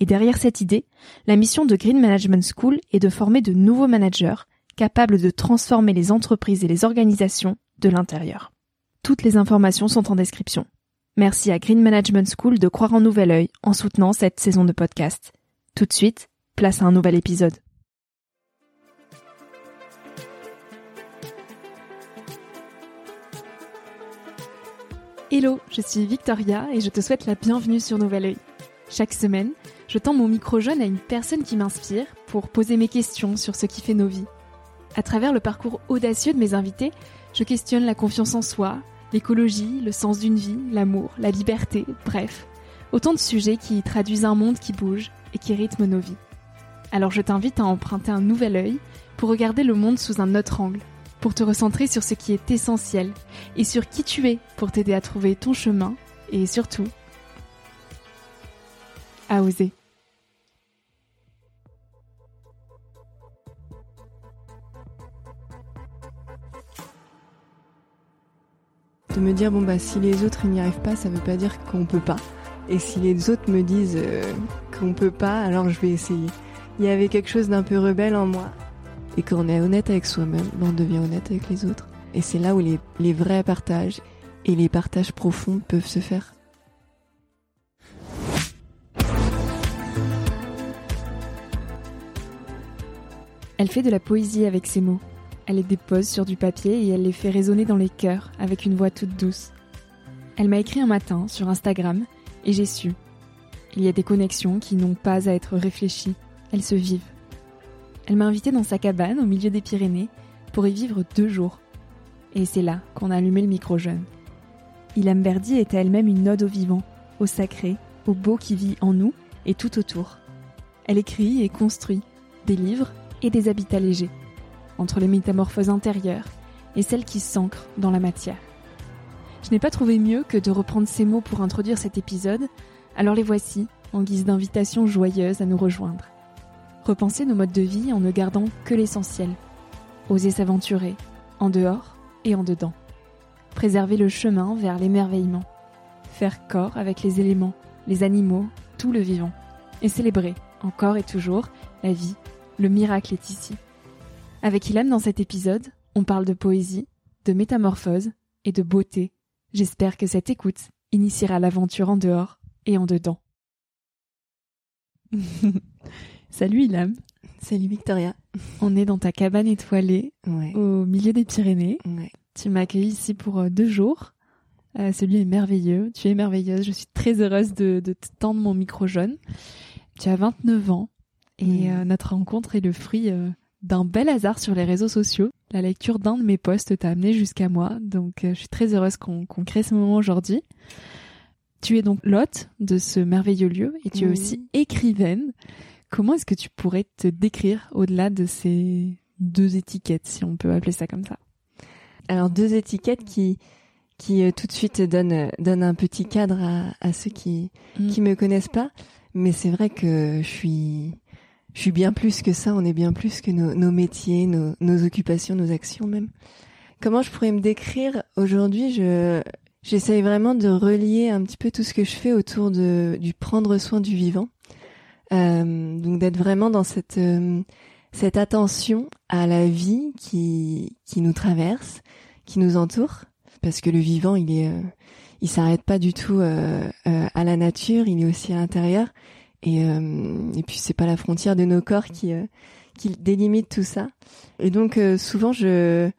et derrière cette idée, la mission de Green Management School est de former de nouveaux managers capables de transformer les entreprises et les organisations de l'intérieur. Toutes les informations sont en description. Merci à Green Management School de croire en nouvel œil en soutenant cette saison de podcast. Tout de suite, place à un nouvel épisode. Hello, je suis Victoria et je te souhaite la bienvenue sur Nouvel Oeil. Chaque semaine, je tends mon micro jaune à une personne qui m'inspire pour poser mes questions sur ce qui fait nos vies. À travers le parcours audacieux de mes invités, je questionne la confiance en soi, l'écologie, le sens d'une vie, l'amour, la liberté, bref, autant de sujets qui traduisent un monde qui bouge et qui rythme nos vies. Alors je t'invite à emprunter un nouvel œil pour regarder le monde sous un autre angle, pour te recentrer sur ce qui est essentiel et sur qui tu es pour t'aider à trouver ton chemin et surtout à oser. Me dire bon bah si les autres n'y arrivent pas, ça veut pas dire qu'on peut pas. Et si les autres me disent euh, qu'on peut pas, alors je vais essayer. Il y avait quelque chose d'un peu rebelle en moi. Et quand on est honnête avec soi-même, ben, on devient honnête avec les autres. Et c'est là où les vrais partages et les partages profonds peuvent se faire. Elle fait de la poésie avec ses mots. Elle les dépose sur du papier et elle les fait résonner dans les cœurs avec une voix toute douce. Elle m'a écrit un matin sur Instagram et j'ai su. Il y a des connexions qui n'ont pas à être réfléchies, elles se vivent. Elle m'a invité dans sa cabane au milieu des Pyrénées pour y vivre deux jours. Et c'est là qu'on a allumé le micro jeune. Ilham est à elle-même une ode au vivant, au sacré, au beau qui vit en nous et tout autour. Elle écrit et construit des livres et des habitats légers entre les métamorphoses intérieures et celles qui s'ancrent dans la matière. Je n'ai pas trouvé mieux que de reprendre ces mots pour introduire cet épisode, alors les voici en guise d'invitation joyeuse à nous rejoindre. Repenser nos modes de vie en ne gardant que l'essentiel. Oser s'aventurer, en dehors et en dedans. Préserver le chemin vers l'émerveillement. Faire corps avec les éléments, les animaux, tout le vivant. Et célébrer, encore et toujours, la vie, le miracle est ici. Avec Ilan dans cet épisode, on parle de poésie, de métamorphose et de beauté. J'espère que cette écoute initiera l'aventure en dehors et en dedans. Salut Ilham. Salut Victoria. On est dans ta cabane étoilée au milieu des Pyrénées. Ouais. Tu m'as accueilli ici pour euh, deux jours. Euh, ce lieu est merveilleux. Tu es merveilleuse. Je suis très heureuse de, te tendre mon micro jaune. Tu as 29 ans et euh, notre rencontre est le fruit d'un bel hasard sur les réseaux sociaux. La lecture d'un de mes posts t'a amené jusqu'à moi, donc euh, je suis très heureuse qu'on crée ce moment aujourd'hui. Tu es donc l'hôte de ce merveilleux lieu et tu es aussi écrivaine. Comment est-ce que tu pourrais te décrire au-delà de ces deux étiquettes, si on peut appeler ça comme ça? Alors deux étiquettes qui qui euh, tout de suite donnent donnent un petit cadre à, à ceux qui mm. qui me connaissent pas, mais c'est vrai que je suis je suis bien plus que ça, on est bien plus que nos, nos métiers, nos, nos, occupations, nos actions même. Comment je pourrais me décrire aujourd'hui Je j'essaye vraiment de relier un petit peu tout ce que je fais autour de du prendre soin du vivant. Euh, donc d'être vraiment dans cette euh, cette attention à la vie qui qui nous traverse, qui nous entoure, parce que le vivant il est euh, s'arrête pas du tout euh, euh, à la nature, il est aussi à l'intérieur et, euh, et puis c'est pas la frontière de nos corps qui euh, qui délimite tout ça. Et donc euh, souvent je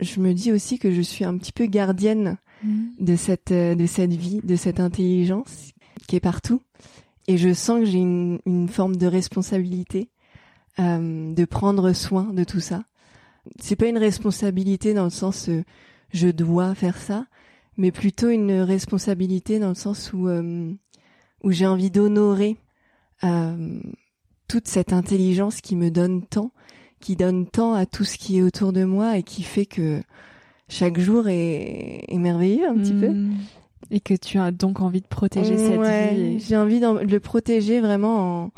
je me dis aussi que je suis un petit peu gardienne mmh. de cette de cette vie, de cette intelligence qui est partout. Et je sens que j'ai une, une, forme de responsabilité euh, de prendre soin de tout ça. C'est pas une responsabilité dans le sens euh, je dois faire ça, mais plutôt une responsabilité dans le sens où euh, où j'ai envie d'honorer euh, toute cette intelligence qui me donne tant, qui donne tant à tout ce qui est autour de moi et qui fait que chaque jour est, est merveilleux un petit peu. Mmh. Et que tu as donc envie de protéger cette vie. J'ai envie de le protéger vraiment en,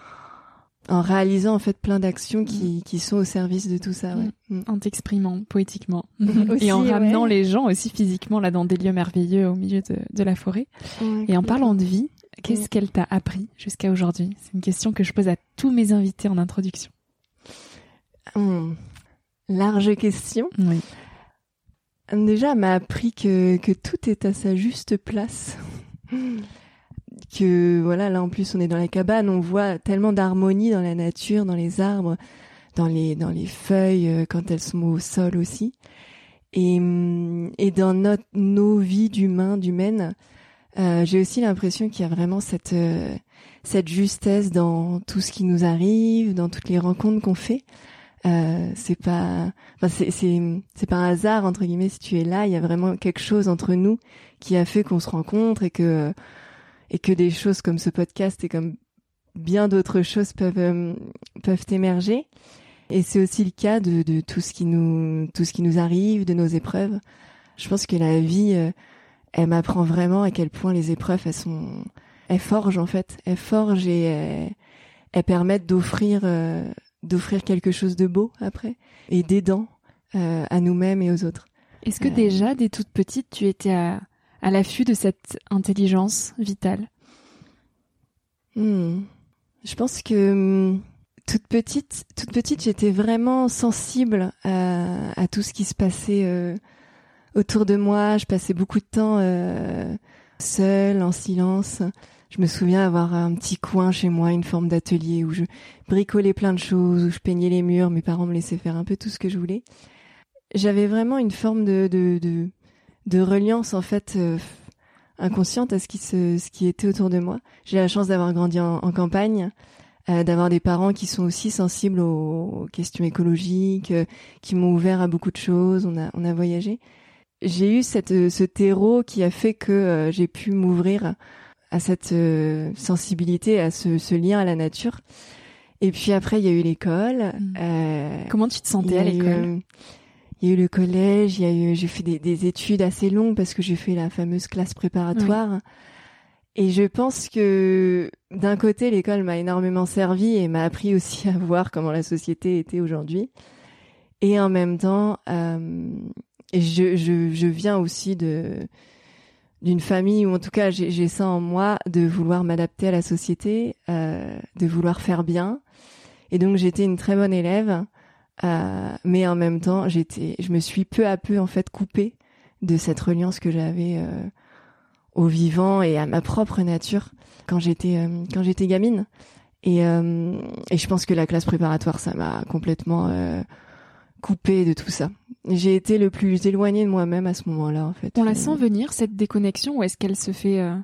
en réalisant en fait plein d'actions qui, mm. qui sont au service de tout ça. Ouais. Mm. En t'exprimant poétiquement. et en ramenant les gens aussi physiquement là dans des lieux merveilleux au milieu de, de la forêt. et en parlant de vie, qu'est-ce qu'elle t'a appris jusqu'à aujourd'hui? C'est une question que je pose à tous mes invités en introduction. Hum. Large question. Oui. Déjà, m'a appris que, que tout est à sa juste place. que voilà, là en plus on est dans la cabane, on voit tellement d'harmonie dans la nature, dans les arbres, dans les dans les feuilles euh, quand elles sont au sol aussi. Et, mm, et dans notre, nos vies d'humains, d'humaines, euh, j'ai aussi l'impression qu'il y a vraiment cette euh, cette justesse dans tout ce qui nous arrive, dans toutes les rencontres qu'on fait. Euh, c'est pas, enfin c'est c'est c'est pas un hasard entre guillemets si tu es là. Il y a vraiment quelque chose entre nous qui a fait qu'on se rencontre et que et que des choses comme ce podcast et comme bien d'autres choses peuvent euh, peuvent émerger. Et c'est aussi le cas de, de tout ce qui nous tout ce qui nous arrive, de nos épreuves. Je pense que la vie, euh, elle m'apprend vraiment à quel point les épreuves elles sont elles forgent en fait, elles forgent et elles, elles permettent d'offrir d'offrir quelque chose de beau après et d'aidant euh, à nous-mêmes et aux autres. Est-ce que euh, déjà, dès toute petite, tu étais à, à l'affût de cette intelligence vitale? Hmm. Je pense que hmm, toute petite, toute petite, j'étais vraiment sensible à, à, tout ce qui se passait euh, autour de moi. Je passais beaucoup de temps euh, seule, en silence. Je me souviens avoir un petit coin chez moi, une forme d'atelier où je bricolais plein de choses, où je peignais les murs. Mes parents me laissaient faire un peu tout ce que je voulais. J'avais vraiment une forme de reliance en fait euh, inconsciente à ce qui était autour de moi. J'ai la chance d'avoir grandi en, campagne. Euh, d'avoir des parents qui sont aussi sensibles aux, questions écologiques, euh, qui m'ont ouvert à beaucoup de choses. On a voyagé. J'ai eu cette ce terreau qui a fait que j'ai pu m'ouvrir à cette euh, sensibilité, à ce, ce, lien à la nature. Et puis après, il y a eu l'école. Mm. Euh, Comment tu te sentais à l'école? euh, Il y a eu le collège. Il y a eu, j'ai fait des, des, études assez longues parce que j'ai fait la fameuse classe préparatoire. Et je pense que d'un côté, l'école m'a énormément servi et m'a appris aussi à voir comment la société était aujourd'hui. Et en même temps, euh, je, je, je viens aussi de d'une famille ou en tout cas j'ai ça en moi de vouloir m'adapter à la société, euh, de vouloir faire bien. Et donc j'étais une très bonne élève, euh, mais en même temps j'étais, je me suis peu à peu en fait coupée de cette reliance que j'avais euh, au vivant et à ma propre nature quand j'étais euh, quand j'étais gamine. Et, euh, et je pense que la classe préparatoire ça m'a complètement coupée de tout ça. J'ai été le plus éloigné de moi-même à ce moment-là, en fait. On la sent venir, cette déconnexion, ou est-ce qu'elle se fait euh,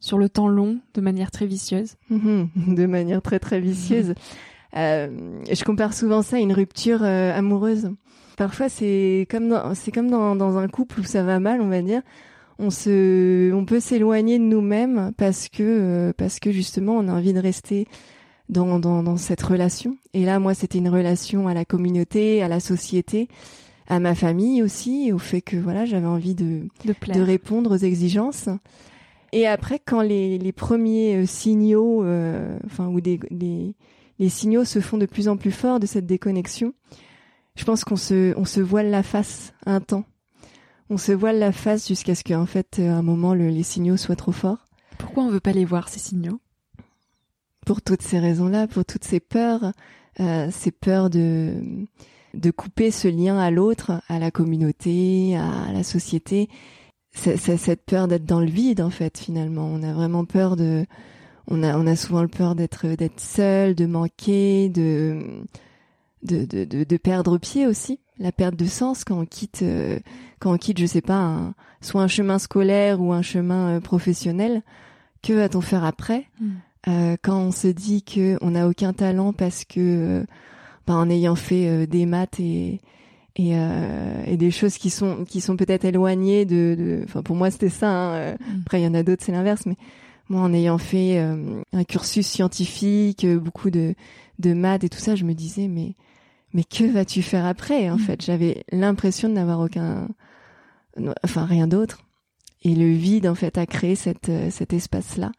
sur le temps long, de manière très vicieuse? De manière très très vicieuse. euh, je compare souvent ça à une rupture euh, amoureuse. Parfois, c'est comme dans, c'est comme dans, dans un couple où ça va mal, on va dire. On se, on peut s'éloigner de nous-mêmes parce que, euh, parce que justement, on a envie de rester dans, dans, dans cette relation. Et là, moi, c'était une relation à la communauté, à la société à ma famille aussi, au fait que voilà, j'avais envie de, de, répondre aux exigences. Et après, quand les, les premiers euh, signaux, euh, enfin, ou des, les, les signaux se font de plus en plus forts de cette déconnexion, je pense qu'on se, on se voile la face un temps. On se voile la face jusqu'à ce qu'en fait, à un moment, le, les signaux soient trop forts. Pourquoi on veut pas les voir, ces signaux? Pour toutes ces raisons-là, pour toutes ces peurs, euh, ces peurs de de couper ce lien à l'autre, à la communauté, à la société. C'est cette peur d'être dans le vide en fait finalement. On a vraiment peur de, on a on a souvent le peur d'être d'être seul, de manquer, de de, de perdre pied aussi la perte de sens quand on quitte, euh, quand on quitte, je sais pas, soit un chemin scolaire ou un chemin euh, professionnel. Que va-t-on faire après? Mm. Euh, quand on se dit que on n'a aucun talent parce que, bah, en ayant fait des maths et et, et, des choses qui sont qui sont peut-être éloignées de, enfin pour moi c'était ça. Hein. Mm. Après il y en a d'autres c'est l'inverse, mais moi en ayant fait un cursus scientifique, beaucoup de de maths et tout ça, je me disais mais mais que vas-tu faire après En mm. fait, j'avais l'impression de n'avoir aucun, enfin rien d'autre. Et le vide, en fait, a créé cette, euh, cet espace-là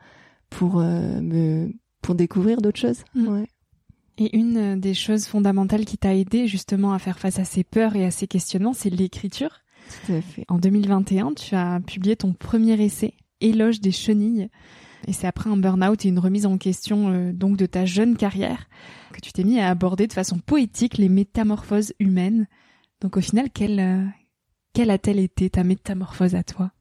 pour euh, me, pour découvrir d'autres choses. Mm. Ouais. Et une euh, des choses fondamentales qui t'a aidé justement à faire face à ces peurs et à ces questionnements, c'est l'écriture. Tout à fait. En 2021, tu as publié ton premier essai, Éloge des chenilles. Et c'est après un burn-out et une remise en question donc de ta jeune carrière que tu t'es mis à aborder de façon poétique les métamorphoses humaines. Donc au final, quelle, euh, quelle a-t-elle été ta métamorphose à toi?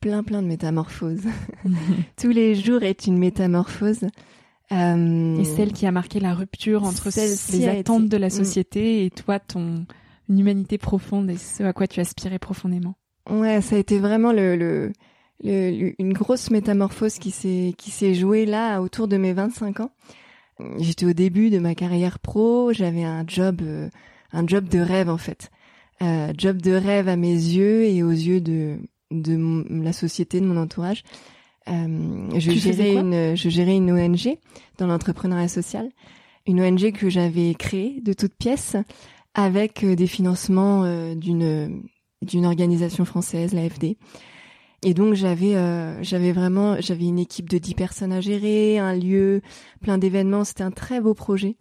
Plein plein de métamorphoses. Tous les jours est une métamorphose. Euh, et celle qui a marqué la rupture entre les attentes de la mm. société et toi, ton humanité profonde et ce à quoi tu aspirais profondément. Ouais, ça a été vraiment le, le, une grosse métamorphose qui s'est qui s'est jouée là autour de mes 25 ans. J'étais au début de ma carrière pro, j'avais un job euh, un job de rêve en fait. Euh, job de rêve à mes yeux et aux yeux de de la société, de mon entourage. Euh, je gérais une je gérais une ONG dans l'entrepreneuriat social, une ONG que j'avais créée de toutes pièces avec euh, des financements euh, d'une d'une organisation française, l'AFD. Et donc j'avais euh, j'avais vraiment j'avais une équipe de 10 personnes à gérer, un lieu, plein d'événements, c'était un très beau projet.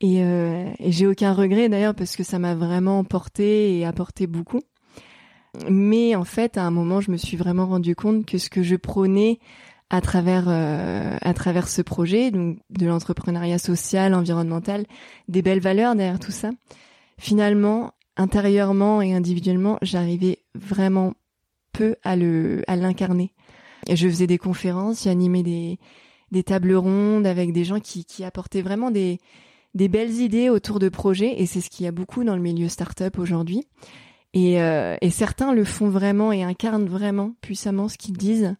Et, euh, et j'ai aucun regret d'ailleurs parce que ça m'a vraiment porté et apporté beaucoup. Mais en fait, à un moment, je me suis vraiment rendu compte que ce que je prônais à travers euh, à travers ce projet, donc de l'entrepreneuriat social, environnemental, des belles valeurs derrière tout ça, finalement, intérieurement et individuellement, j'arrivais vraiment peu à le à l'incarner. Je faisais des conférences, j'animais des des tables rondes avec des gens qui qui apportaient vraiment des des belles idées autour de projets et c'est ce qu'il y a beaucoup dans le milieu startup aujourd'hui. Et, euh, et certains le font vraiment et incarnent vraiment puissamment ce qu'ils disent.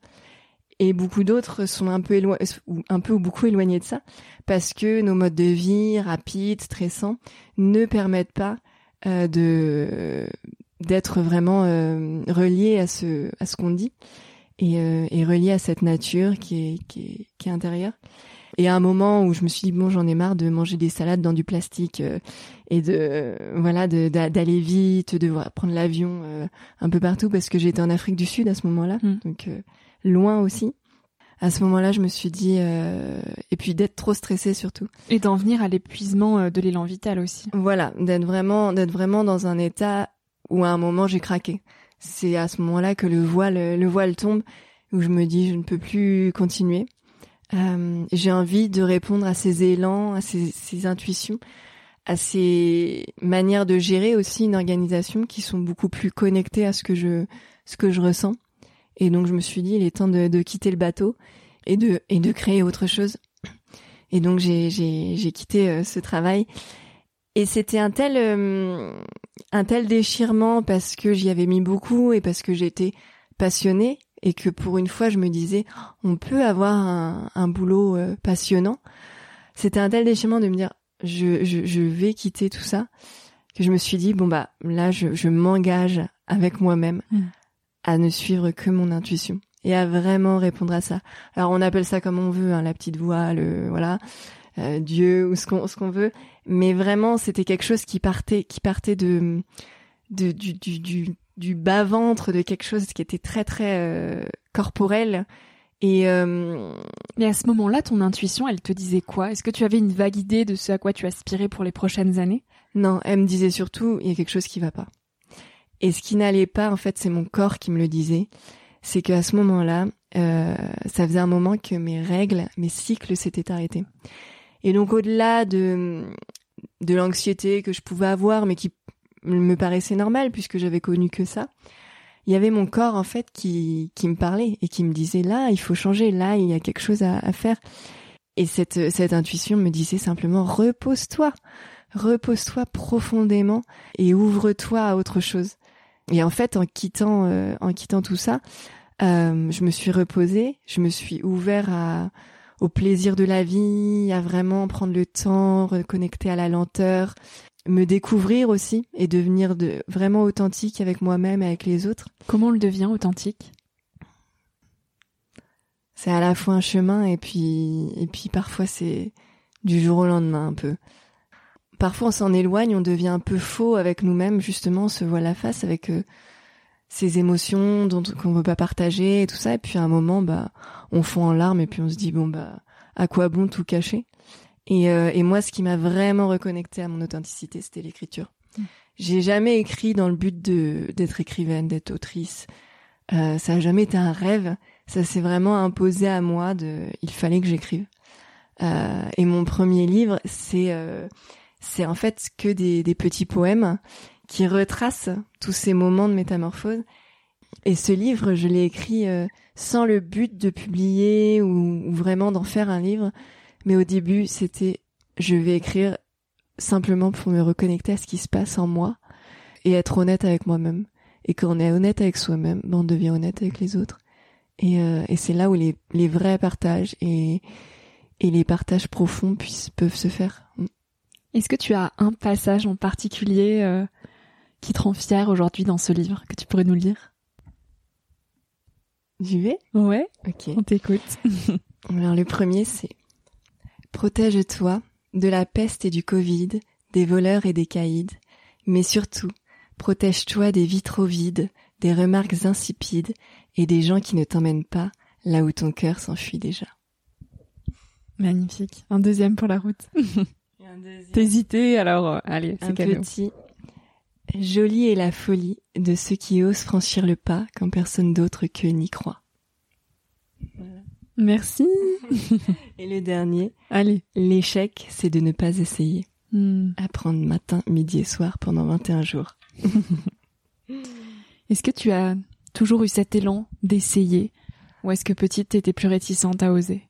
Et beaucoup d'autres sont un peu éloignés, ou un peu ou beaucoup éloignés de ça, parce que nos modes de vie rapides, stressants, ne permettent pas euh, de d'être vraiment euh, relié à ce à ce qu'on dit et, euh, et relié à cette nature qui est qui est, qui est intérieure. Et à un moment où je me suis dit bon j'en ai marre de manger des salades dans du plastique euh, et de voilà d'aller vite, de prendre l'avion euh, un peu partout parce que j'étais en Afrique du Sud à ce moment-là, mm. donc loin aussi. À ce moment-là, je me suis dit et puis d'être trop stressée surtout. Et d'en venir à l'épuisement de l'élan vital aussi. Voilà, d'être vraiment d'être vraiment dans un état où à un moment j'ai craqué. C'est à ce moment-là que le voile, le voile tombe, où je me dis je ne peux plus continuer. Euh, j'ai envie de répondre à ces élans, à ces, intuitions, à ces manières de gérer aussi une organisation qui sont beaucoup plus connectées à ce que je, ce que je ressens. Et donc je me suis dit il est temps de, de quitter le bateau et de et de créer autre chose. Et donc j'ai j'ai j'ai quitté euh, ce travail et c'était un tel euh, un tel déchirement parce que j'y avais mis beaucoup et parce que j'étais passionnée et que pour une fois je me disais on peut avoir un, un boulot euh, passionnant. C'était un tel déchirement de me dire je, je, je, vais quitter tout ça que je me suis dit bon bah là je, je m'engage avec moi-même mm. à ne suivre que mon intuition et à vraiment répondre à ça. Alors on appelle ça comme on veut, hein, la petite voix, le voilà. Euh, Dieu ou ce qu'on ce qu'on veut, mais vraiment c'était quelque chose qui partait qui partait de, de du, du, du, du bas ventre de quelque chose qui était très très euh, corporel. Et euh... mais à ce moment-là ton intuition elle te disait quoi? Est-ce que tu avais une vague idée de ce à quoi tu aspirais pour les prochaines années? Non elle me disait surtout il y a quelque chose qui va pas. Et ce qui n'allait pas en fait c'est mon corps qui me le disait. C'est qu'à ce moment-là euh, ça faisait un moment que mes règles mes cycles s'étaient arrêtés. Et donc au-delà de de l'anxiété que je pouvais avoir, mais qui me paraissait normale puisque j'avais connu que ça, il y avait mon corps en fait qui qui me parlait et qui me disait là il faut changer, là il y a quelque chose à, à faire. Et cette cette intuition me disait simplement repose-toi, repose-toi profondément et ouvre-toi à autre chose. Et en fait, en quittant, euh, en quittant tout ça, euh, je me suis reposée, je me suis ouvert à, au plaisir de la vie, à vraiment prendre le temps, reconnecter à la lenteur, me découvrir aussi et devenir de, vraiment authentique avec moi-même et avec les autres. Comment on le devient authentique? C'est à la fois un chemin et puis, et puis parfois c'est du jour au lendemain un peu parfois on s'en éloigne, on devient un peu faux avec nous-mêmes, justement, on se voit la face avec euh, ces émotions dont qu'on veut pas partager et tout ça. Et puis à un moment, bah, on fond en larmes et puis on se dit bon bah, à quoi bon tout cacher? Et, euh, et moi, ce qui m'a vraiment reconnecté à mon authenticité, c'était l'écriture. Mm. J'ai jamais écrit dans le but de d'être écrivaine, d'être autrice. Euh, ça a jamais été un rêve. Ça s'est vraiment imposé à moi. De, il fallait que j'écrive. Euh, et mon premier livre, c'est euh, c'est en fait que des, petits poèmes qui retracent tous ces moments de métamorphose. Et ce livre, je l'ai écrit euh, sans le but de publier ou, vraiment d'en faire un livre. Mais au début, c'était je vais écrire simplement pour me reconnecter à ce qui se passe en moi et être honnête avec moi-même. Et quand on est honnête avec soi-même, ben on devient honnête avec les autres. Et, euh, et c'est là où les, les vrais partages et, et les partages profonds puissent, peuvent se faire. Mm. Est-ce que tu as un passage en particulier euh, qui te rend fier aujourd'hui dans ce livre que tu pourrais nous lire? J'y vais? Ouais. Ok. On t'écoute. Alors le premier c'est Protège-toi de la peste et du Covid, des voleurs et des caïds, mais surtout protège-toi des vitraux vides, des remarques insipides et des gens qui ne t'emmènent pas là où ton cœur s'enfuit déjà. Magnifique. Un deuxième pour la route. T'hésitais, alors euh, allez, c'est Un petit. Jolie est la folie de ceux qui osent franchir le pas quand personne d'autre qu'eux n'y croit. Merci. Et le dernier. Allez. L'échec, c'est de ne pas essayer. Hmm. Apprendre matin, midi et soir pendant 21 jours. est-ce que tu as toujours eu cet élan d'essayer ou est-ce que petite t'étais plus réticente à oser?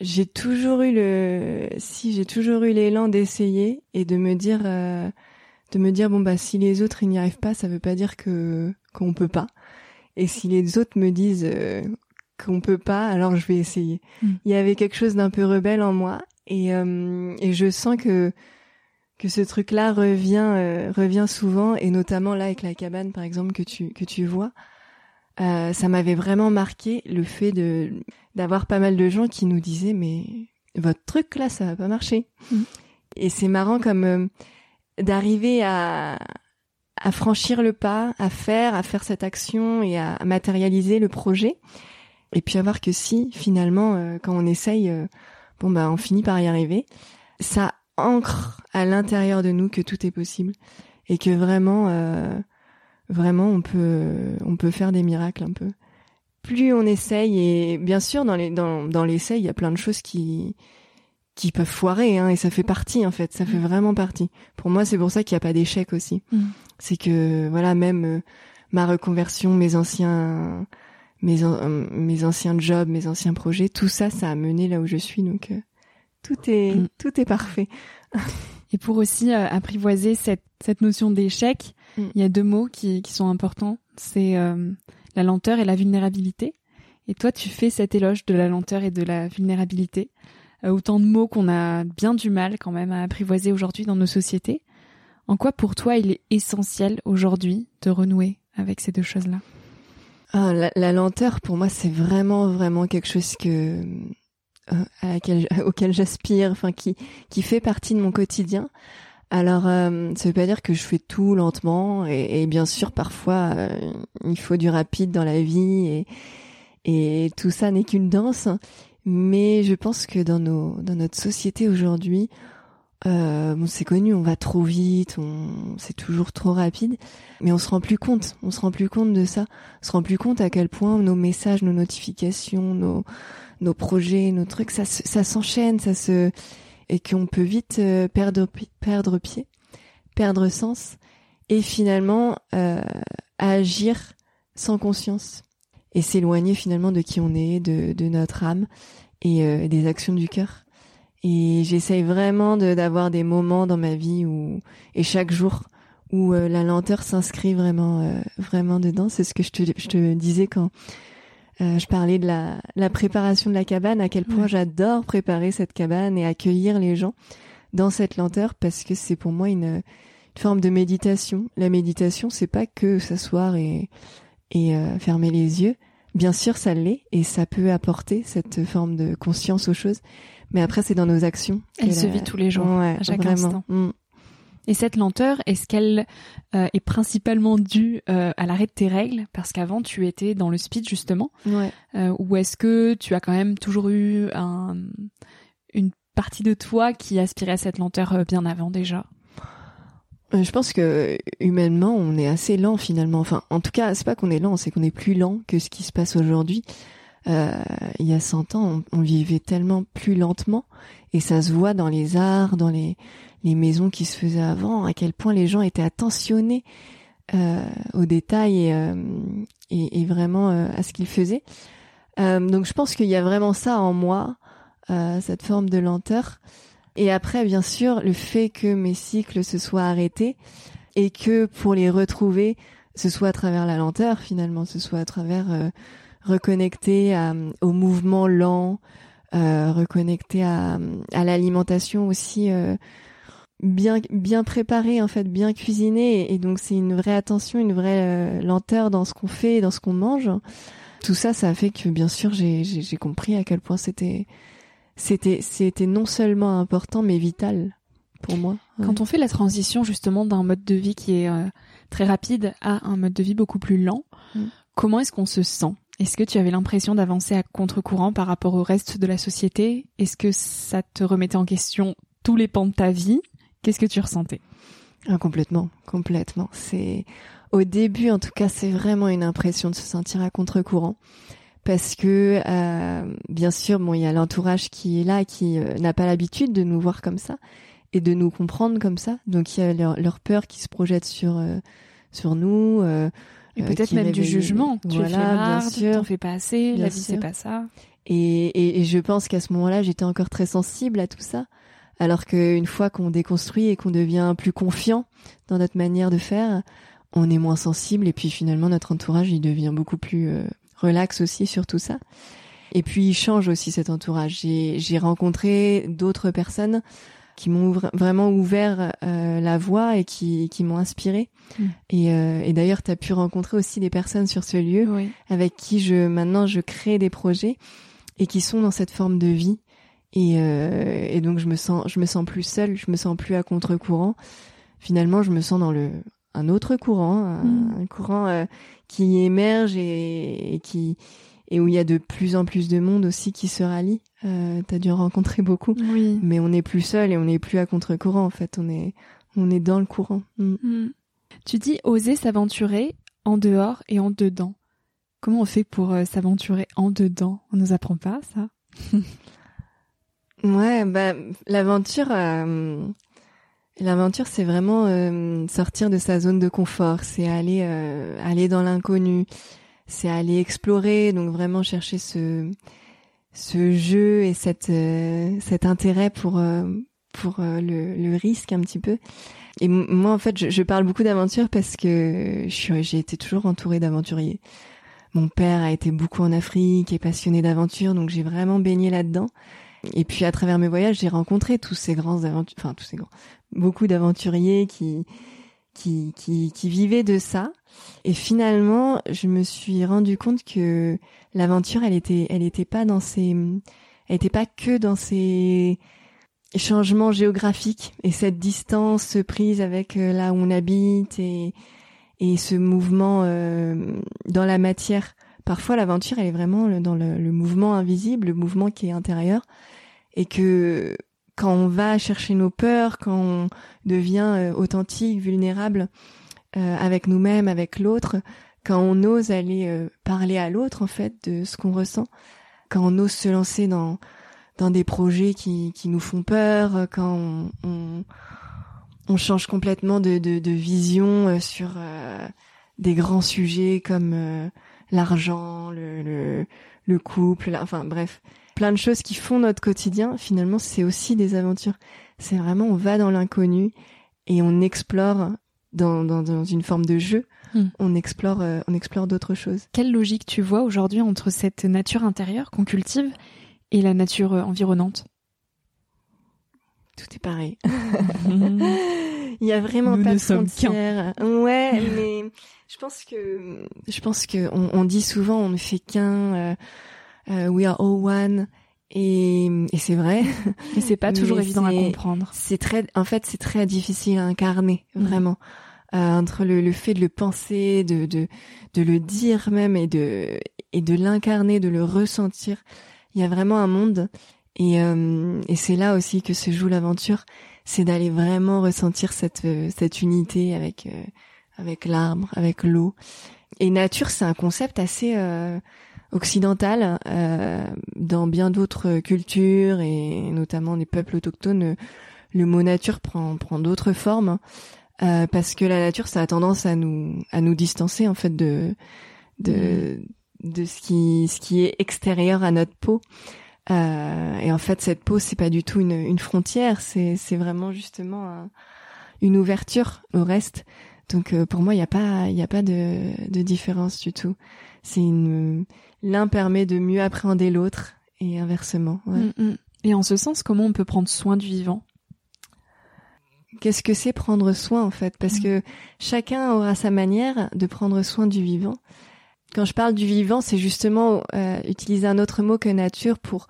J'ai toujours eu le si j'ai toujours eu l'élan d'essayer et de me dire euh, de me dire bon bah si les autres n'y arrivent pas ça veut pas dire que qu'on peut pas et si les autres me disent euh, qu'on peut pas alors je vais essayer mm. il y avait quelque chose d'un peu rebelle en moi et euh, et je sens que que ce truc là revient revient souvent et notamment là avec la cabane par exemple que tu que tu vois euh, ça m'avait vraiment marqué le fait de d'avoir pas mal de gens qui nous disaient mais votre truc là ça va pas marcher. Mm. Et c'est marrant comme euh, d'arriver à à franchir le pas, à faire, à faire cette action et à, matérialiser le projet. Et puis à voir que si finalement euh, quand on essaye, bon bah on finit par y arriver. Ça ancre à l'intérieur de nous que tout est possible et que vraiment vraiment on peut on peut faire des miracles un peu. Plus on essaye et bien sûr dans les dans dans l'essai il y a plein de choses qui qui peuvent foirer hein, et ça fait partie en fait, ça fait mm. vraiment partie. Pour moi c'est pour ça qu'il n'y a pas d'échec aussi. Mm. C'est que voilà même euh, ma reconversion, mes anciens mes euh, mes anciens jobs, mes anciens projets, tout ça ça a mené là où je suis donc euh, tout est mm. tout est parfait. et pour aussi apprivoiser cette cette notion d'échec, Mm. Il y a deux mots qui, qui sont importants, c'est euh, la lenteur et la vulnérabilité. Et toi, tu fais cet éloge de la lenteur et de la vulnérabilité. Euh, autant de mots qu'on a bien du mal quand même à apprivoiser aujourd'hui dans nos sociétés. En quoi pour toi il est essentiel aujourd'hui de renouer avec ces deux choses-là? Ah, la, lenteur pour moi c'est vraiment vraiment quelque chose que euh, auquel j'aspire, enfin qui fait partie de mon quotidien. Alors, euh, ça veut pas dire que je fais tout lentement, et, bien sûr, parfois, euh, il faut du rapide dans la vie, et, tout ça n'est qu'une danse. Mais je pense que dans dans notre société aujourd'hui, euh, bon, c'est connu, on va trop vite, on, c'est toujours trop rapide, mais on se rend plus compte, on se rend plus compte de ça, on se rend plus compte à quel point nos messages, nos notifications, nos, nos projets, nos trucs, ça, ça s'enchaîne, ça se, et qu'on peut vite euh, perdre perdre pied, perdre sens et finalement euh, agir sans conscience et s'éloigner finalement de qui on est, de, de notre âme et euh, des actions du cœur. Et j'essaye vraiment d'avoir des moments dans ma vie où et chaque jour où euh, la lenteur s'inscrit vraiment euh, vraiment dedans. C'est ce que je te, je te disais quand euh, je parlais de la, la préparation de la cabane, à quel point j'adore préparer cette cabane et accueillir les gens dans cette lenteur parce que c'est pour moi une, une, forme de méditation. La méditation, c'est pas que s'asseoir et, et fermer les yeux. Bien sûr, ça l'est et ça peut apporter cette forme de conscience aux choses. Mais après, c'est dans nos actions. Elle se vit tous les jours, ouais, à chaque vraiment. instant. Mm. Et cette lenteur, est-ce qu'elle euh, est principalement due euh, à l'arrêt de tes règles? Parce qu'avant, tu étais dans le speed, justement. Ouais. Euh, ou est-ce que tu as quand même toujours eu un, une partie de toi qui aspirait à cette lenteur bien avant déjà? Je pense que humainement, on est assez lent finalement. Enfin, en tout cas, c'est pas qu'on est lent, c'est qu'on est plus lent que ce qui se passe aujourd'hui. Euh, il y a 100 ans, on, on, vivait tellement plus lentement, et ça se voit dans les arts, dans les, les maisons qui se faisaient avant, à quel point les gens étaient attentionnés euh, aux détails et, euh, et, et vraiment euh, à ce qu'ils faisaient. Euh, donc je pense qu'il y a vraiment ça en moi, euh, cette forme de lenteur. Et après, bien sûr, le fait que mes cycles se soient arrêtés et que pour les retrouver, ce soit à travers la lenteur finalement, ce soit à travers reconnecter à, au mouvement lent, euh, reconnecter à, à l'alimentation aussi euh, bien bien préparée en fait, bien cuisinée et, et donc c'est une vraie attention, une vraie euh, lenteur dans ce qu'on fait, dans ce qu'on mange. Tout ça, ça a fait que bien sûr j'ai j'ai compris à quel point c'était c'était c'était non seulement important mais vital pour moi. Ouais. Quand on fait la transition justement d'un mode de vie qui est euh, très rapide à un mode de vie beaucoup plus lent, mm. comment est-ce qu'on se sent? Est-ce que tu avais l'impression d'avancer à contre-courant par rapport au reste de la société? Est-ce que ça te remettait en question tous les pans de ta vie? Qu'est-ce que tu ressentais? Ah, Complètement, complètement. C'est au début, en tout cas, c'est vraiment une impression de se sentir à contre-courant parce que euh, bien sûr, bon, il y a l'entourage qui est là, qui euh, n'a pas l'habitude de nous voir comme ça et de nous comprendre comme ça. Donc il y a leur, peur qui se projette sur euh, sur nous. Et peut-être même du jugement. Tu voilà, fais bien sûr. T'en fais pas assez. Bien la vie c'est pas ça. Et, et, et je pense qu'à ce moment-là, j'étais encore très sensible à tout ça. Alors qu'une fois qu'on déconstruit et qu'on devient plus confiant dans notre manière de faire, on est moins sensible et puis finalement notre entourage il devient beaucoup plus euh, relax aussi sur tout ça. Et puis il change aussi cet entourage. J'ai rencontré d'autres personnes qui m'ont vraiment ouvert euh, la voie et qui, qui m'ont inspiré. Mm. Et, euh, et d'ailleurs, tu as pu rencontrer aussi des personnes sur ce lieu oui. avec qui je maintenant je crée des projets et qui sont dans cette forme de vie. Et, euh, et donc je me sens je me sens plus seule, je me sens plus à contre-courant. Finalement, je me sens dans le un autre courant, un, Hmm. mm. un courant euh, qui émerge et, et, qui et où il y a de plus en plus de monde aussi qui se rallie. Euh, T'as dû en rencontrer beaucoup, oui. mais on n'est plus seul et on n'est plus à contre-courant. En fait, on est on est dans le courant. Mm. Mm. Tu dis oser s'aventurer en dehors et en dedans. Comment on fait pour euh, s'aventurer en dedans? On nous apprend pas ça? Ouais, bah l'aventure, euh, l'aventure, c'est vraiment euh, sortir de sa zone de confort, c'est aller euh, aller dans l'inconnu, c'est aller explorer, donc vraiment chercher ce ce jeu et cette euh, cet intérêt pour euh, pour euh, le, le risque un petit peu. Et moi, en fait, je, je parle beaucoup d'aventure parce que j'ai été toujours entourée d'aventuriers. Mon père a été beaucoup en Afrique, est passionné d'aventure, donc j'ai vraiment baigné là-dedans. Et puis à travers mes voyages, j'ai rencontré tous ces grands aventuriers, enfin tous ces grands, beaucoup d'aventuriers qui, qui qui qui vivaient de ça. Et finalement, je me suis rendu compte que l'aventure, elle était, elle était pas dans ces, elle était pas que dans ces changements géographiques et cette distance prise avec euh, là où on habite et et ce mouvement euh, dans la matière parfois l'aventure elle est vraiment dans le, le, mouvement invisible, le mouvement qui est intérieur, et que quand on va chercher nos peurs, quand on devient euh, authentique, vulnérable euh, avec nous-mêmes, avec l'autre, quand on ose aller euh, parler à l'autre en fait de ce qu'on ressent, quand on ose se lancer dans des projets qui, qui nous font peur, quand on, change complètement de, vision sur des grands sujets comme l'argent, le, le, le, couple, enfin bref, plein de choses qui font notre quotidien, finalement, c'est aussi des aventures. C'est vraiment, on va dans l'inconnu et on explore dans, dans, dans une forme de jeu. Hmm. On explore, euh, on explore d'autres choses. Quelle logique tu vois aujourd'hui entre cette nature intérieure qu'on cultive et la nature euh, environnante? Tout est pareil. Il y a vraiment pas de frontières. Ouais, mais je pense que je pense que on, on dit souvent on ne fait qu'un. Euh, we are all one. Et, et c'est vrai. Mais c'est pas toujours évident à comprendre. C'est très, en fait, c'est très difficile à incarner, mm. vraiment. Euh, entre le, le, fait de le penser, de, de, de le dire même et de, et de l'incarner, de le ressentir. Il y a vraiment un monde. Et, euh, et c'est là aussi que se joue l'aventure. C'est d'aller vraiment ressentir cette, cette unité avec, euh, avec l'arbre, avec l'eau. Et nature, c'est un concept assez, euh, occidentale euh, dans bien d'autres cultures et notamment les peuples autochtones le mot nature prend prend d'autres formes euh, parce que la nature ça a tendance à nous à nous distancer en fait de de mm. de ce qui ce qui est extérieur à notre peau. Euh, et en fait cette peau c'est pas du tout une une frontière c'est c'est vraiment justement une ouverture au reste. Donc euh, pour moi il y a pas il y a pas de de différence du tout c'est une l'un permet de mieux appréhender l'autre et inversement. Mm, mm. Et en ce sens, comment on peut prendre soin du vivant? Qu'est-ce que c'est prendre soin en fait? Parce mm. que chacun aura sa manière de prendre soin du vivant. Quand je parle du vivant, c'est justement euh, utiliser un autre mot que nature pour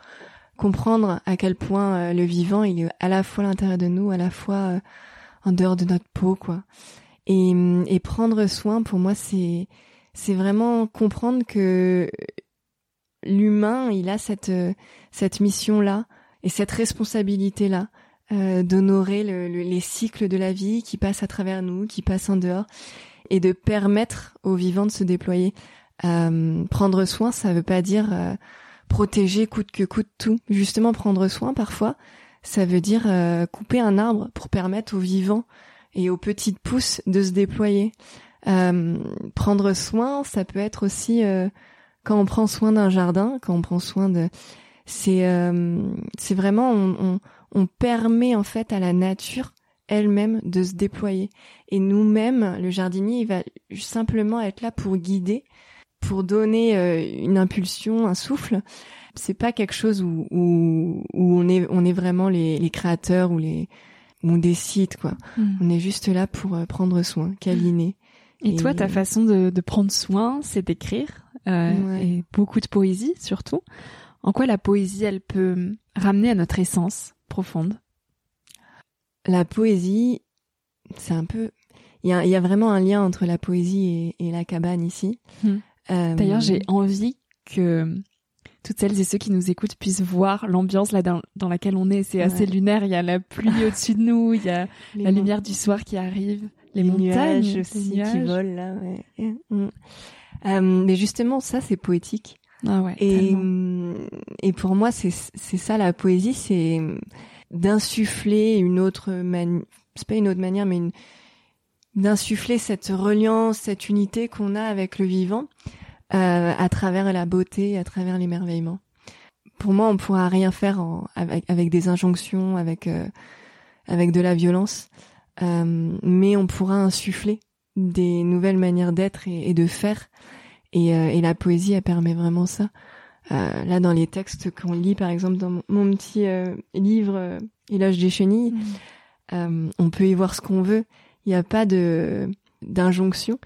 comprendre à quel point euh, le vivant il est à la fois à l'intérieur de nous, à la fois euh, en dehors de notre peau, quoi. Et, et prendre soin, pour moi, c'est c'est vraiment comprendre que l'humain, il a cette cette mission là et cette responsabilité là euh, d'honorer les cycles de la vie qui passent à travers nous, qui passent en dehors, et de permettre aux vivants de se déployer. Euh, prendre soin, ça veut pas dire euh, protéger coûte que coûte tout. Justement, prendre soin parfois, ça veut dire euh, couper un arbre pour permettre aux vivants et aux petites pousses de se déployer. Euh, prendre soin, ça peut être aussi euh, quand on prend soin d'un jardin, quand on prend soin de, c'est euh, c'est vraiment on, on, on, permet en fait à la nature elle-même de se déployer et nous-mêmes, le jardinier, il va simplement être là pour guider, pour donner une impulsion, un souffle. C'est pas quelque chose où, où, où on est on est vraiment les, les créateurs ou les on décide quoi. Hmm. On est juste là pour prendre soin, câliner. Et, toi, ta façon de, de prendre soin, c'est d'écrire, euh, et beaucoup de poésie surtout. En quoi la poésie, elle peut ramener à notre essence profonde? La poésie, c'est un peu... Il y a, y a, vraiment un lien entre la poésie et, et la cabane ici. Hmm. Euh... D'ailleurs, j'ai envie que toutes celles et ceux qui nous écoutent puissent voir l'ambiance là dans, dans, laquelle on est. C'est assez lunaire. Il y a la pluie au-dessus de nous, il y a la lumière du soir qui arrive les, montagnes aussi qui volent là. Ouais. Mm. Euh, mais justement, ça c'est poétique. Ah ouais. Et mm, et pour moi, c'est c'est ça la poésie, c'est d'insuffler une autre manière. C'est pas une autre manière, mais une d'insuffler cette reliance, cette unité qu'on a avec le vivant euh, à travers la beauté, à travers l'émerveillement. Pour moi, on pourra rien faire en, avec, avec des injonctions, avec euh, avec de la violence. Euh, mais on pourra insuffler des nouvelles manières d'être et, de faire. Et, euh, et, la poésie, elle permet vraiment ça. Euh, là, dans les textes qu'on lit, par exemple, dans mon, petit livre Élage des chenilles, mmh. on peut y voir ce qu'on veut. Il n'y a pas de d'injonction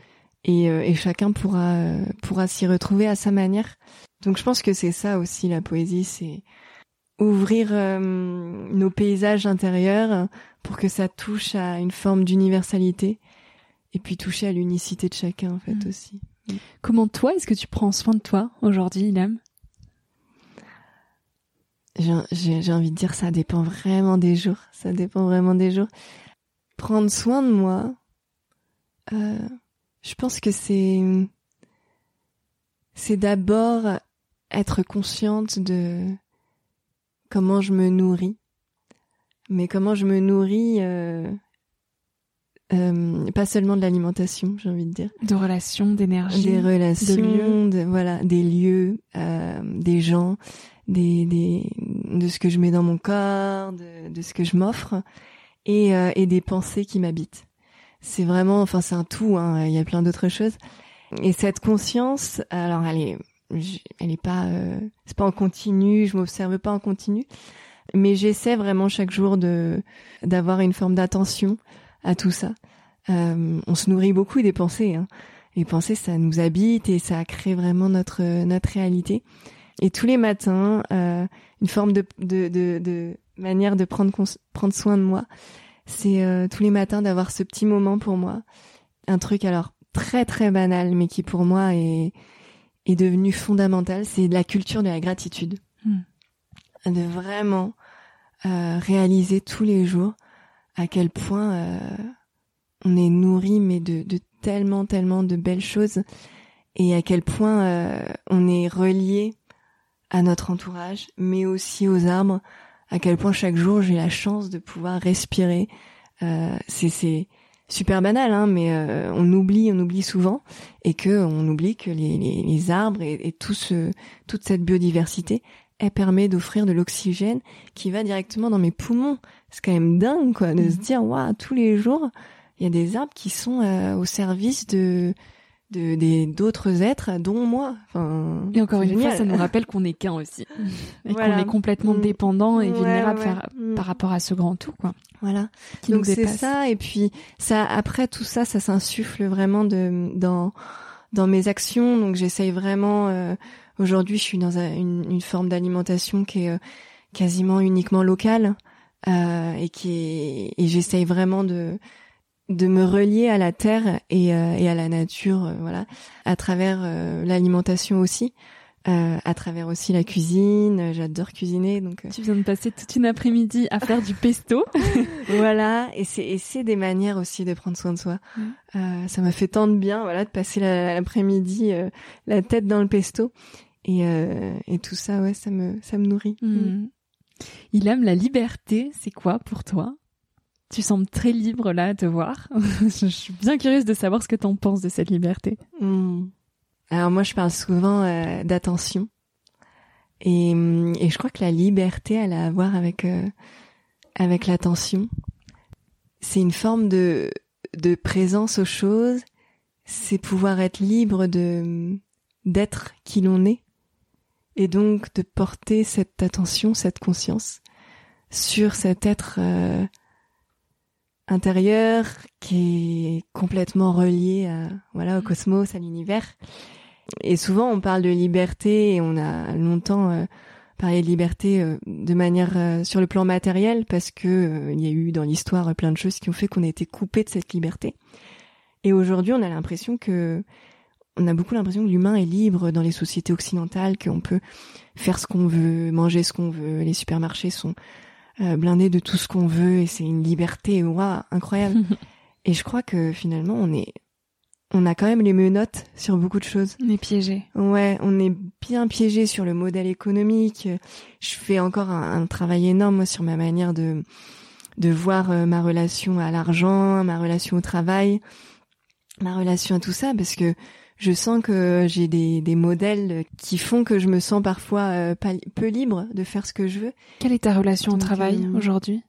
et, et, chacun pourra pourra s'y retrouver à sa manière. Donc, je pense que c'est ça aussi la poésie, c'est ouvrir euh, nos paysages intérieurs pour que ça touche à une forme d'universalité et puis toucher à l'unicité de chacun en fait mm. aussi. Comment toi, est-ce que tu prends soin de toi aujourd'hui, Ilham? J'ai envie de dire ça dépend vraiment des jours. Ça dépend vraiment des jours. Prendre soin de moi, euh, je pense que c'est c'est d'abord être consciente de comment je me nourris. Mais comment je me nourris, euh, euh, pas seulement de l'alimentation, j'ai envie de dire. De relations, d'énergie. Des relations, de, voilà, des lieux, euh, des gens, des, des, de ce que je mets dans mon corps, de, de ce que je m'offre, et, euh, et des pensées qui m'habitent. C'est vraiment, enfin, c'est un tout. Hein, il y a plein d'autres choses. Et cette conscience, alors elle est, elle est pas, euh, c'est pas en continu. Je m'observe pas en continu, mais j'essaie vraiment chaque jour de d'avoir une forme d'attention à tout ça. Euh, on se nourrit beaucoup des pensées. Hein. Les pensées, ça nous habite et ça crée vraiment notre notre réalité. Et tous les matins, euh, une forme de, de, de, de, manière de prendre prendre soin de moi, c'est euh, tous les matins d'avoir ce petit moment pour moi. Un truc alors très très banal, mais qui pour moi est est devenu fondamental. C'est la culture de la gratitude, hmm. de vraiment euh, réaliser tous les jours à quel point euh, on est nourri, mais de, tellement, tellement de belles choses, et à quel point euh, on est relié à notre entourage, mais aussi aux arbres, à quel point chaque jour j'ai la chance de pouvoir respirer. C'est super banal, hein, mais on oublie, on oublie souvent, et que on oublie que les, les, les arbres et, et, tout ce, toute cette biodiversité, elle permet d'offrir de l'oxygène qui va directement dans mes poumons. C'est quand même dingue, quoi, de se mmh. dire, waouh, tous les jours, il y a des arbres qui sont euh, au service de d'autres êtres, dont moi. Enfin, et encore une fois, ça nous rappelle qu'on est qu'un aussi, et qu'on est complètement mmh. dépendant et vulnérable mmh. Par, rapport à ce grand tout, quoi. Voilà. Donc c'est ça, et puis ça, après tout ça, ça s'insuffle vraiment de dans dans mes actions. Donc j'essaye vraiment. Euh, Aujourd'hui, je suis dans une, forme d'alimentation qui est euh, quasiment uniquement locale euh, et qui est, et j'essaye vraiment de de me relier à la terre et, euh, et à la nature, voilà, à travers l'alimentation aussi. Euh, à travers aussi la cuisine. J'adore cuisiner, donc. Tu viens de passer toute une après-midi à faire du pesto. voilà, et c'est des manières aussi de prendre soin de soi. Mm. Euh, ça m'a fait tant de bien, voilà, de passer l'après-midi la tête dans le pesto et et tout ça, ouais, ça me ça me nourrit. Mm. Il aime la liberté. C'est quoi pour toi? Tu sembles très libre là à te voir. je suis bien curieuse de savoir ce que tu en penses de cette liberté. Hmm. Alors moi, je parle souvent euh, d'attention. Et, et, je crois que la liberté, elle a à voir avec, euh, avec l'attention. C'est une forme de, de présence aux choses. C'est pouvoir être libre de d'être qui l'on est. Et donc de porter cette attention, cette conscience sur cet être euh, intérieur qui est complètement relié à, voilà, au mm. cosmos, à l'univers. Et souvent, on parle de liberté et on a longtemps euh, parlé de liberté euh, de manière euh, sur le plan matériel parce que il y a eu dans l'histoire plein de choses qui ont fait qu'on a été coupé de cette liberté. Et aujourd'hui, on a l'impression que on a beaucoup l'impression que l'humain est libre dans les sociétés occidentales, qu'on peut faire ce qu'on veut, manger ce qu'on veut, les supermarchés sont euh, blindé de tout ce qu'on veut et c'est une liberté waouh, incroyable. et je crois que finalement on est on a quand même les menottes sur beaucoup de choses. On est piégé. Ouais, on est bien piégé sur le modèle économique. Je fais encore un, travail énorme sur ma manière de de voir euh, ma relation à l'argent, ma relation au travail, ma relation à tout ça parce que je sens que j'ai des, des modèles qui font que je me sens parfois euh, peu libre de faire ce que je veux. Quelle est ta relation au travail euh, aujourd'hui?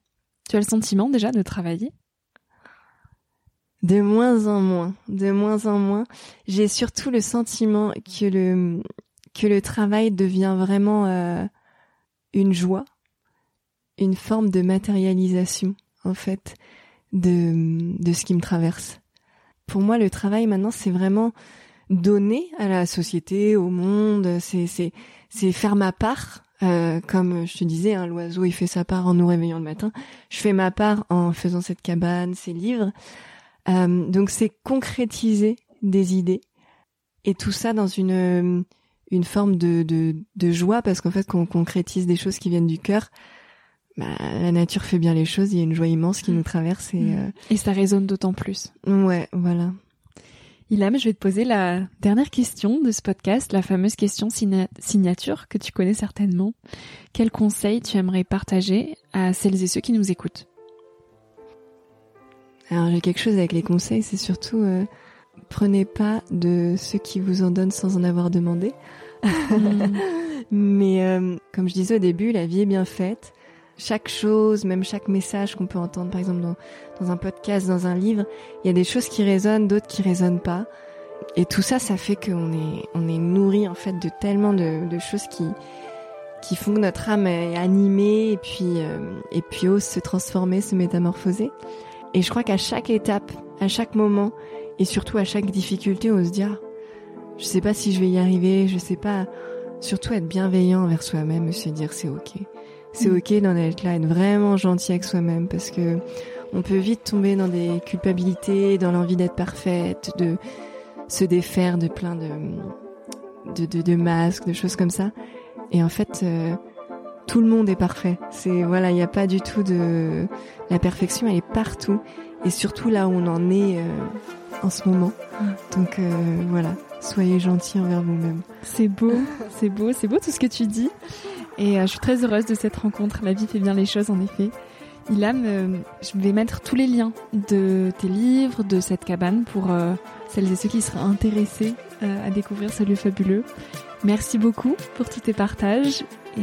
Tu as le sentiment déjà de travailler? De moins en moins, de moins en moins. J'ai surtout le sentiment que le que le travail devient vraiment euh, une joie, une forme de matérialisation en fait de de ce qui me traverse. Pour moi, le travail maintenant, c'est vraiment donner à la société, au monde, c'est c'est c'est faire ma part. Euh, comme je te disais, hein, l'oiseau il fait sa part en nous réveillant le matin. Je fais ma part en faisant cette cabane, ces livres. Euh, donc c'est concrétiser des idées et tout ça dans une une forme de de, de joie parce qu'en fait quand on concrétise des choses qui viennent du cœur, bah, la nature fait bien les choses. Il y a une joie immense qui nous traverse et mmh. euh, et ça résonne d'autant plus. Ouais, voilà. Ilham, je vais te poser la dernière question de ce podcast, la fameuse question signature que tu connais certainement. Quel conseil tu aimerais partager à celles et ceux qui nous écoutent? Alors j'ai quelque chose avec les conseils, c'est surtout euh, prenez pas de ceux qui vous en donnent sans en avoir demandé. Mm. Mais euh, comme je disais au début, la vie est bien faite. Chaque chose, même chaque message qu'on peut entendre, par exemple dans, dans un podcast, dans un livre, il y a des choses qui résonnent, d'autres qui résonnent pas. Et tout ça, ça fait qu'on est, on est nourri en fait de tellement de, de choses qui, qui font que notre âme est animée et puis, euh, et puis ose se transformer, se métamorphoser. Et je crois qu'à chaque étape, à chaque moment, et surtout à chaque difficulté, on se dit, ah, je sais pas si je vais y arriver, je sais pas, surtout être bienveillant envers soi-même et se dire c'est ok. C'est mm. ok d'en être là, être vraiment gentil avec soi-même parce que on peut vite tomber dans des culpabilités, dans l'envie d'être parfaite, de se défaire de plein de, de, de, de masques, de choses comme ça. Et en fait, euh, tout le monde est parfait. C'est voilà, il n'y a pas du tout de la perfection, elle est partout et surtout là où on en est euh, en ce moment. Donc euh, voilà, soyez gentils envers vous-même. C'est beau, c'est beau, c'est beau tout ce que tu dis. Et je suis très heureuse de cette rencontre. La vie fait bien les choses en effet. Ilam, je vais mettre tous les liens de tes livres, de cette cabane pour celles et ceux qui seraient intéressés à découvrir ce lieu fabuleux. Merci beaucoup pour tous tes partages et,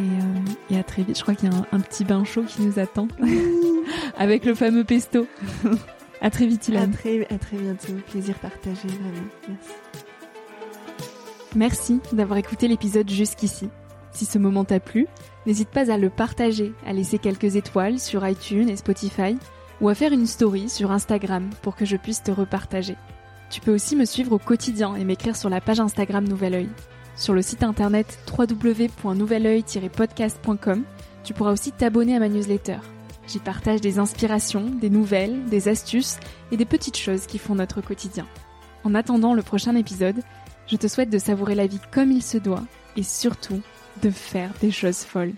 euh, à très vite. Je crois qu'il y a un, petit bain chaud qui nous attend avec le fameux pesto. à très vite, Ilan. À très, à très bientôt. Plaisir partagé, vraiment. Merci. Merci d'avoir écouté l'épisode jusqu'ici. Si ce moment t'a plu, n'hésite pas à le partager, à laisser quelques étoiles sur iTunes et Spotify ou à faire une story sur Instagram pour que je puisse te repartager. Tu peux aussi me suivre au quotidien et m'écrire sur la page Instagram Nouvel Oeil. Sur le site internet www.nouveloeil-podcast.com, tu pourras aussi t'abonner à ma newsletter. J'y partage des inspirations, des nouvelles, des astuces et des petites choses qui font notre quotidien. En attendant le prochain épisode, je te souhaite de savourer la vie comme il se doit et surtout de faire des choses folles.